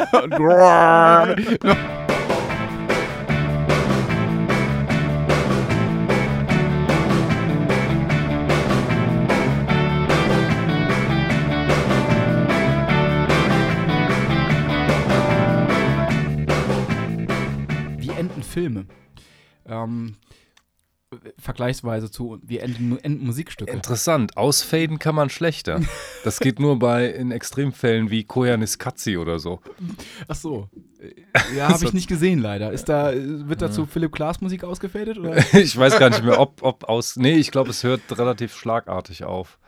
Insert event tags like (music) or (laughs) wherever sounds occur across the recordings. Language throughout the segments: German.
Wie enden Filme? Ähm, vergleichsweise zu, wie enden, enden Musikstücke? Interessant. Ausfaden kann man schlechter. Das geht nur bei in Extremfällen wie Koyaanisqatsi oder so. Ach so. (laughs) Ja, habe ich nicht gesehen leider. Ist da, wird dazu Philipp Glass Musik ausgefadet? Oder? (laughs) Ich weiß gar nicht mehr, ob, ob aus. Nee, ich glaube, es hört relativ schlagartig auf.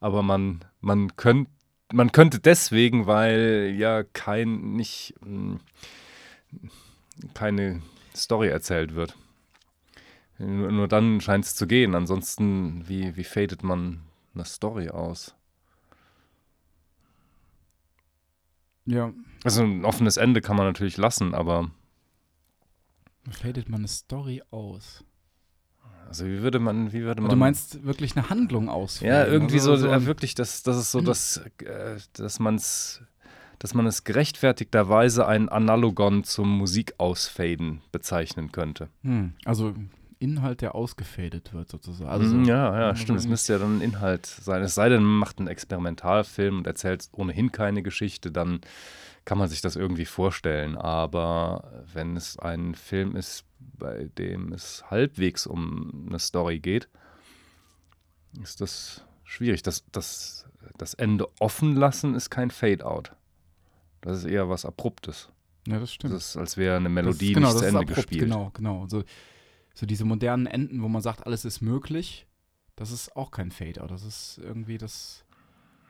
Aber man, man, könnt, man könnte deswegen, weil ja kein, nicht, mh, keine Story erzählt wird. Nur, nur dann scheint es zu gehen. Ansonsten, wie, wie fadet man eine Story aus? Ja. Also ein offenes Ende kann man natürlich lassen, aber Fadet man eine Story aus? also wie würde man, wie würde man. Du meinst wirklich eine Handlung ausführen? Ja, irgendwie so, Also äh, ein- wirklich, das, das ist so, dass, äh, dass man es dass man es gerechtfertigterweise ein Analogon zum Musikausfaden bezeichnen könnte. Hm, also Inhalt, der ausgefadet wird sozusagen. Also so- Mm, ja, ja, also stimmt. Es müsste ja dann ein Inhalt sein. Es sei denn, man macht einen Experimentalfilm und erzählt ohnehin keine Geschichte, dann kann man sich das irgendwie vorstellen. Aber wenn es ein Film ist, bei dem es halbwegs um eine Story geht, ist das schwierig. Das, das, das Ende offen lassen ist kein Fade-out. Das ist eher was Abruptes. ja, das Das stimmt. ist, als wäre eine Das Melodie ist- genau, nicht das zu Ende abrupt, gespielt. Genau, genau. So, so diese modernen Enden, wo man sagt, alles ist möglich, das ist auch kein Fade-out. Das ist irgendwie das,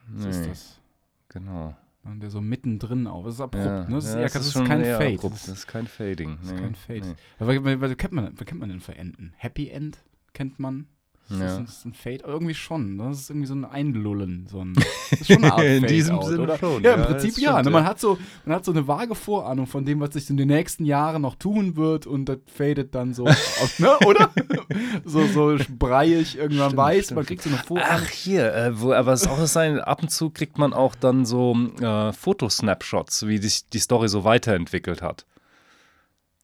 was ist Nee, das? Genau. Und der so mittendrin auf. Das ist abrupt, Ja, ne? Das ist, ja, es das ist kein Fade. abrupt. Das Das ist kein Fading. ist nee, kein Fade. nee. Was, was, kennt man, was kennt man denn für Enden? Happy End kennt man? Ist das, Ja. ist das ein Fade? Irgendwie schon. ne? Das ist irgendwie so ein Einlullen. So ein, das ist schon eine (laughs) Art In Fade diesem out, Sinne oder? schon, Ja, im ja, Prinzip ja. stimmt, ne? Man, hat so, man hat so eine vage Vorahnung von dem, was sich in den nächsten Jahren noch tun wird und das fadet dann so (laughs) aus, ne? oder? so, so breiig irgendwann Stimmt, weiß. stimmt. Man kriegt so eine Vorahnung. Ach, hier, äh, wo, aber es ist auch sein, ab und zu kriegt man auch dann so äh, Fotosnapshots, wie sich die Story so weiterentwickelt hat.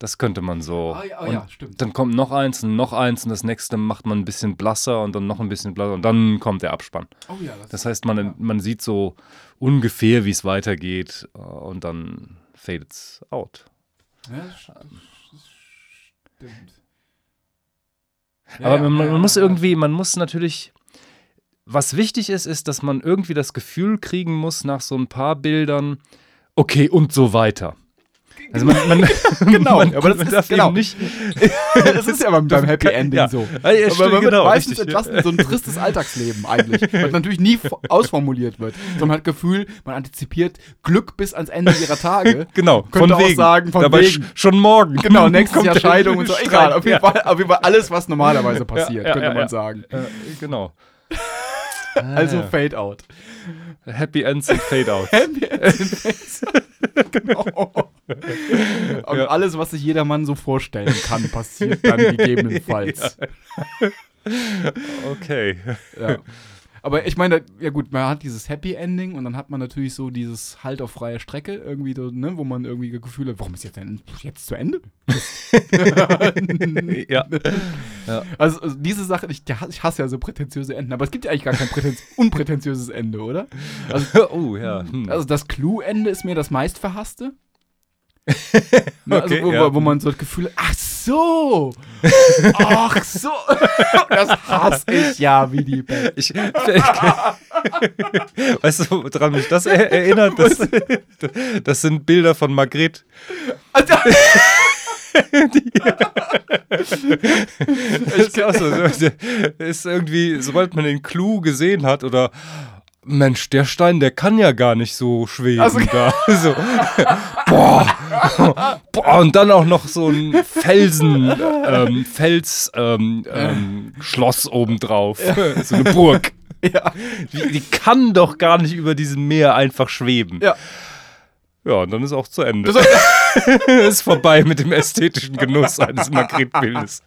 Das könnte man so. Ah, ja, oh ja, stimmt. Dann kommt noch eins und noch eins und das nächste macht man ein bisschen blasser und dann noch ein bisschen blasser und dann kommt der Abspann. Oh ja, das, Das heißt, man, ja. man sieht so ungefähr, wie es weitergeht äh, und dann fadet es out. Ja, das stimmt. Aber Ja, man, ja, man ja, muss irgendwie, man muss natürlich, was wichtig ist, ist, dass man irgendwie das Gefühl kriegen muss nach so ein paar Bildern, okay, und so weiter. Also man, man, (laughs) (laughs) Genau, man, aber das ist- darf genau. eben nicht. (laughs) das ist ja beim, beim Happy Ending ja. so. Ja, ja, Aber man genau, meistens richtig. entlassen so ein tristes Alltagsleben eigentlich, was natürlich nie fo- ausformuliert wird. Sondern man hat Gefühl, man antizipiert Glück bis ans Ende ihrer Tage. Genau, Könnte von auch wegen. sagen, von Dabei wegen. sch- schon morgen. Genau, nächstes Jahr Scheidung und so. Egal, auf jeden. Fall, auf jeden Fall alles, was normalerweise passiert, könnte man sagen. Äh, genau. (laughs) Also ja. Fade Out. Happy Ends und Fade Out. (laughs) Happy Ends in Face. (laughs) genau. Und Ja. alles, was sich jedermann so vorstellen kann, passiert dann gegebenenfalls. Okay. Ja. Aber ich meine, ja gut, man hat dieses Happy Ending und dann hat man natürlich so dieses Halt auf freie Strecke, irgendwie, so, ne, wo man irgendwie das Gefühl hat, warum ist jetzt denn jetzt zu Ende? (laughs) Ja. Also, also diese Sache, ich, ich hasse ja so prätentiöse Enden, aber es gibt ja eigentlich gar kein (laughs) unprätentiöses Ende, oder? (laughs) oh, ja. Hm. Also das Clue-Ende ist mir das meistverhasste. (laughs) Ne, also Okay, wo, ja. wo man so das Gefühl hat, ach so, (laughs) ach so, (laughs) das hasse ich ja wie die Welt. Ich, weißt du, woran mich das er erinnert? Das, das sind Bilder von Margret. ist, auch so, so, ist irgendwie, sobald man den Clou gesehen hat oder Mensch, der Stein, der kann ja gar nicht so schweben Also- da. (laughs) So, boah, (laughs) boah, und dann auch noch so ein Felsen, ähm, Fels, ähm, ähm, Schloss obendrauf. (laughs) So eine Burg. Ja, Die, die kann doch gar nicht über diesem Meer einfach schweben. ja. Ja, und dann ist auch zu Ende. Ist vorbei mit dem ästhetischen Genuss eines Magritte-Bildes.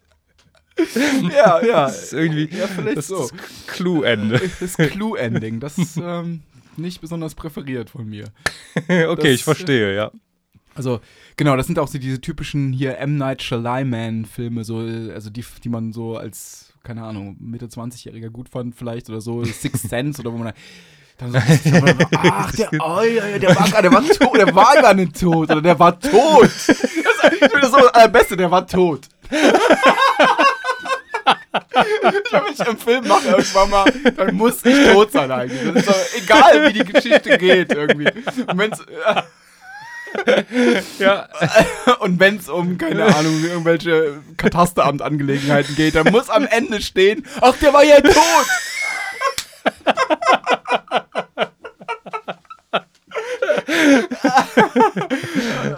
(laughs) Ja, (laughs) ja. Das ist irgendwie Ja, vielleicht das so. Clue-Ende. Das Clue-Ending, (laughs) das ist ähm, nicht besonders präferiert von mir. Okay, Das- ich verstehe, ja. Also, genau, das sind auch so diese typischen hier M. Night Shyamalan-Filme, so, also die, die man so als, keine Ahnung, Mitte 20-Jähriger gut fand vielleicht oder so, Six Sense oder wo man dann so, ach, der, oh, ja, der, war gar, der war tot, der war gar nicht tot, oder der war tot. Das ich finde das so das Allerbeste, der war tot. (laughs) ich wenn ich einen Film mache irgendwann mal, dann muss ich tot sein eigentlich. Das ist doch egal, wie die Geschichte geht irgendwie. Und wenn's, ja. (laughs) Und wenn es um, keine Ahnung, irgendwelche Katasteramtangelegenheiten geht, dann muss am Ende stehen, ach, der war ja tot.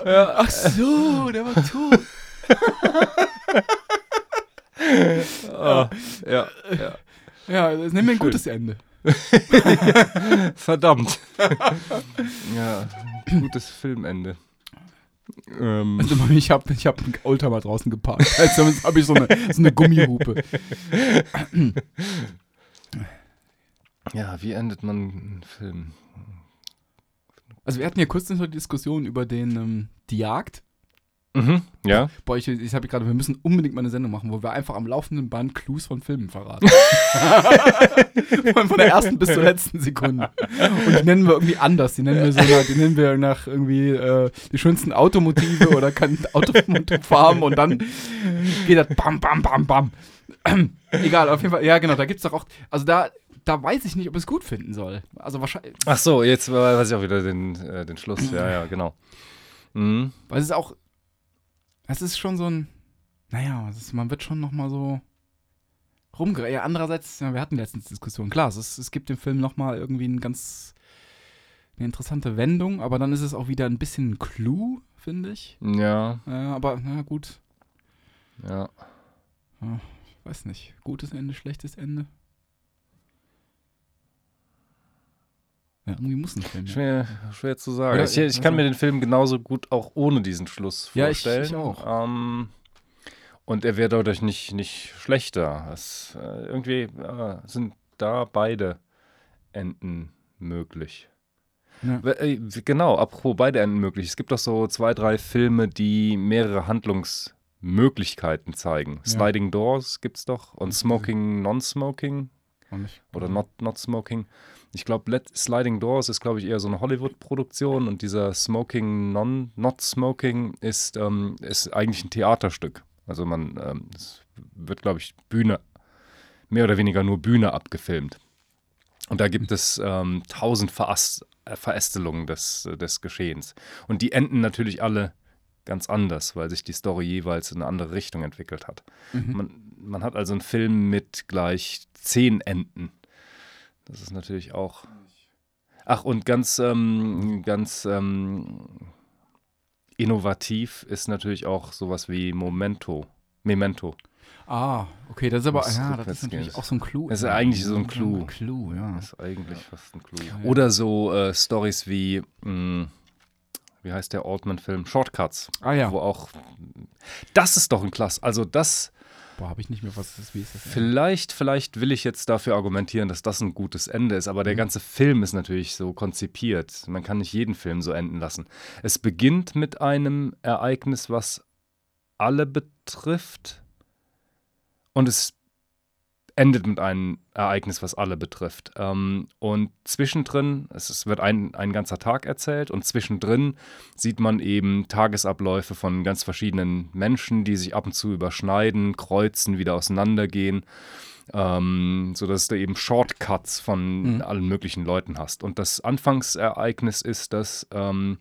ja. Ach so, der war tot. oh, ja, ja. Nehmen wir ein gutes Ende. (laughs) Verdammt. (laughs) ja, gutes Filmende. Ähm. Also, ich habe ich hab einen Oldtimer draußen geparkt. (laughs) Also habe ich so eine, so eine Gummihupe. ja, wie endet man einen Film? Also wir hatten ja kurz eine Diskussion über den ähm, Die Jagd. Mhm, ja. Boah, ich, ich habe gerade, wir müssen unbedingt mal eine Sendung machen, wo wir einfach am laufenden Band Clues von Filmen verraten. (laughs) von, von, der ersten bis zur letzten Sekunde. Und die nennen wir irgendwie anders. Die nennen wir so nach, die nennen wir nach irgendwie äh, die schönsten Automotive oder Automotivfarben und dann geht das bam, bam, bam, bam. (clears throat) Egal, auf jeden Fall. Ja, genau, da gibt es doch auch. Also da, da weiß ich nicht, ob ich es gut finden soll. Also wahrscheinlich. Ach so, jetzt weiß ich auch wieder den, äh, den Schluss. Ja, ja, genau. Mhm. Weil es ist auch es ist schon so ein, naja, ist, man wird schon nochmal so rumgereicht. Ja, andererseits, ja, wir hatten letztens Diskussion, klar, es, ist, es gibt dem Film nochmal irgendwie ein ganz, eine interessante Wendung, aber dann ist es auch wieder ein bisschen ein Clou, finde ich. Ja. Ja, aber, na gut. Ja. ja. Ich weiß nicht. Gutes Ende, schlechtes Ende. Ja, irgendwie muss ein Film. Schwer, schwer zu sagen. Oder, ich, ich kann also, mir den Film genauso gut auch ohne diesen Schluss vorstellen. Ja, ich, ich auch. Ähm, und er wäre dadurch nicht, nicht schlechter. Es, äh, irgendwie äh, sind da beide Enden möglich. Ja. Äh, genau, apropos beide Enden möglich. Es gibt doch so zwei, drei Filme, die mehrere Handlungsmöglichkeiten zeigen. Ja. Sliding Doors gibt es doch und Smoking, Non-Smoking. Oder Not, not Smoking. Ich glaube, Sliding Doors ist, glaube ich, eher so eine Hollywood-Produktion und dieser Smoking, Non, Not Smoking ist, ähm, ist eigentlich ein Theaterstück. Also man, ähm, es wird, glaube ich, Bühne, mehr oder weniger nur Bühne abgefilmt. Und da gibt es ähm, tausend Verast Verästelungen des, des Geschehens. Und die enden natürlich alle ganz anders, weil sich die Story jeweils in eine andere Richtung entwickelt hat. Mhm. Man, man hat also einen Film mit gleich zehn Enden. Das ist natürlich auch. Ach, und ganz, ähm, ganz ähm, innovativ ist natürlich auch sowas wie Momento. Memento. Ah, okay, das ist aber, ja, das ist natürlich geht. auch so ein Clou. Das ist eigentlich so ein Clou. Ein Clou, ja. Das ist eigentlich fast ein Clou. Oder so äh, Stories wie, mh, hm, wie heißt der Altman-Film? Shortcuts. Ah ja. Wo auch, das ist doch ein Klass. Also das Boah, habe ich nicht mehr, was ist, wie ist das? Vielleicht, vielleicht will ich jetzt dafür argumentieren, dass das ein gutes Ende ist, aber der mhm. ganze Film ist natürlich so konzipiert. Man kann nicht jeden Film so enden lassen. Es beginnt mit einem Ereignis, was alle betrifft und es endet mit einem Ereignis, was alle betrifft. Ähm, und zwischendrin, es, es wird ein, ein ganzer Tag erzählt und zwischendrin sieht man eben Tagesabläufe von ganz verschiedenen Menschen, die sich ab und zu überschneiden, kreuzen, wieder auseinandergehen ähm, sodass du eben Shortcuts von mhm. allen möglichen Leuten hast. Und das Anfangsereignis ist, dass ähm,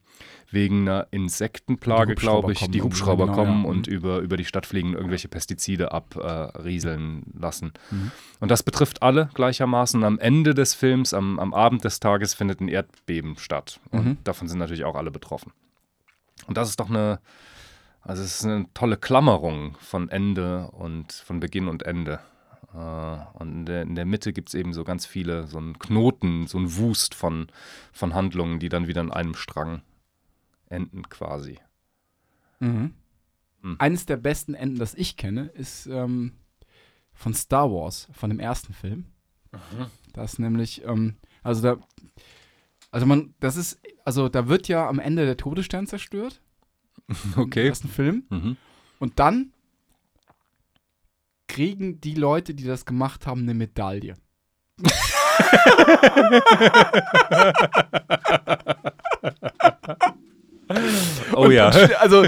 wegen einer Insektenplage, glaube ich, die Hubschrauber genau, kommen ja. und mhm. über, über die Stadt fliegen, irgendwelche Pestizide abrieseln äh, lassen. Mhm. Und das betrifft alle gleichermaßen. am Ende des Films, am, am Abend des Tages, findet ein Erdbeben statt. Und mhm. davon sind natürlich auch alle betroffen. Und das ist doch eine, also es ist eine tolle Klammerung von Ende und von Beginn und Ende. Äh, und in der, in der Mitte gibt es eben so ganz viele, so einen Knoten, so einen Wust von, von Handlungen, die dann wieder in einem Strang enden quasi. Mhm. Hm. Eines der besten Enden, das ich kenne, ist ähm, von Star Wars, von dem ersten Film. Mhm. Das nämlich, ähm, also da, also man, das ist, also da wird ja am Ende der Todesstern zerstört (laughs) Im Okay. ersten Film. Mhm. Und dann kriegen die Leute, die das gemacht haben, eine Medaille. (laughs) Oh und, ja. Also,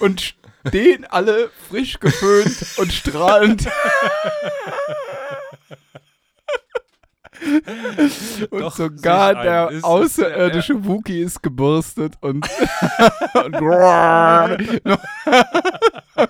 und stehen alle frisch geföhnt und strahlend. und Doch, sogar der Ist- außerirdische Wookie ist gebürstet und, (laughs) (laughs) und (laughs)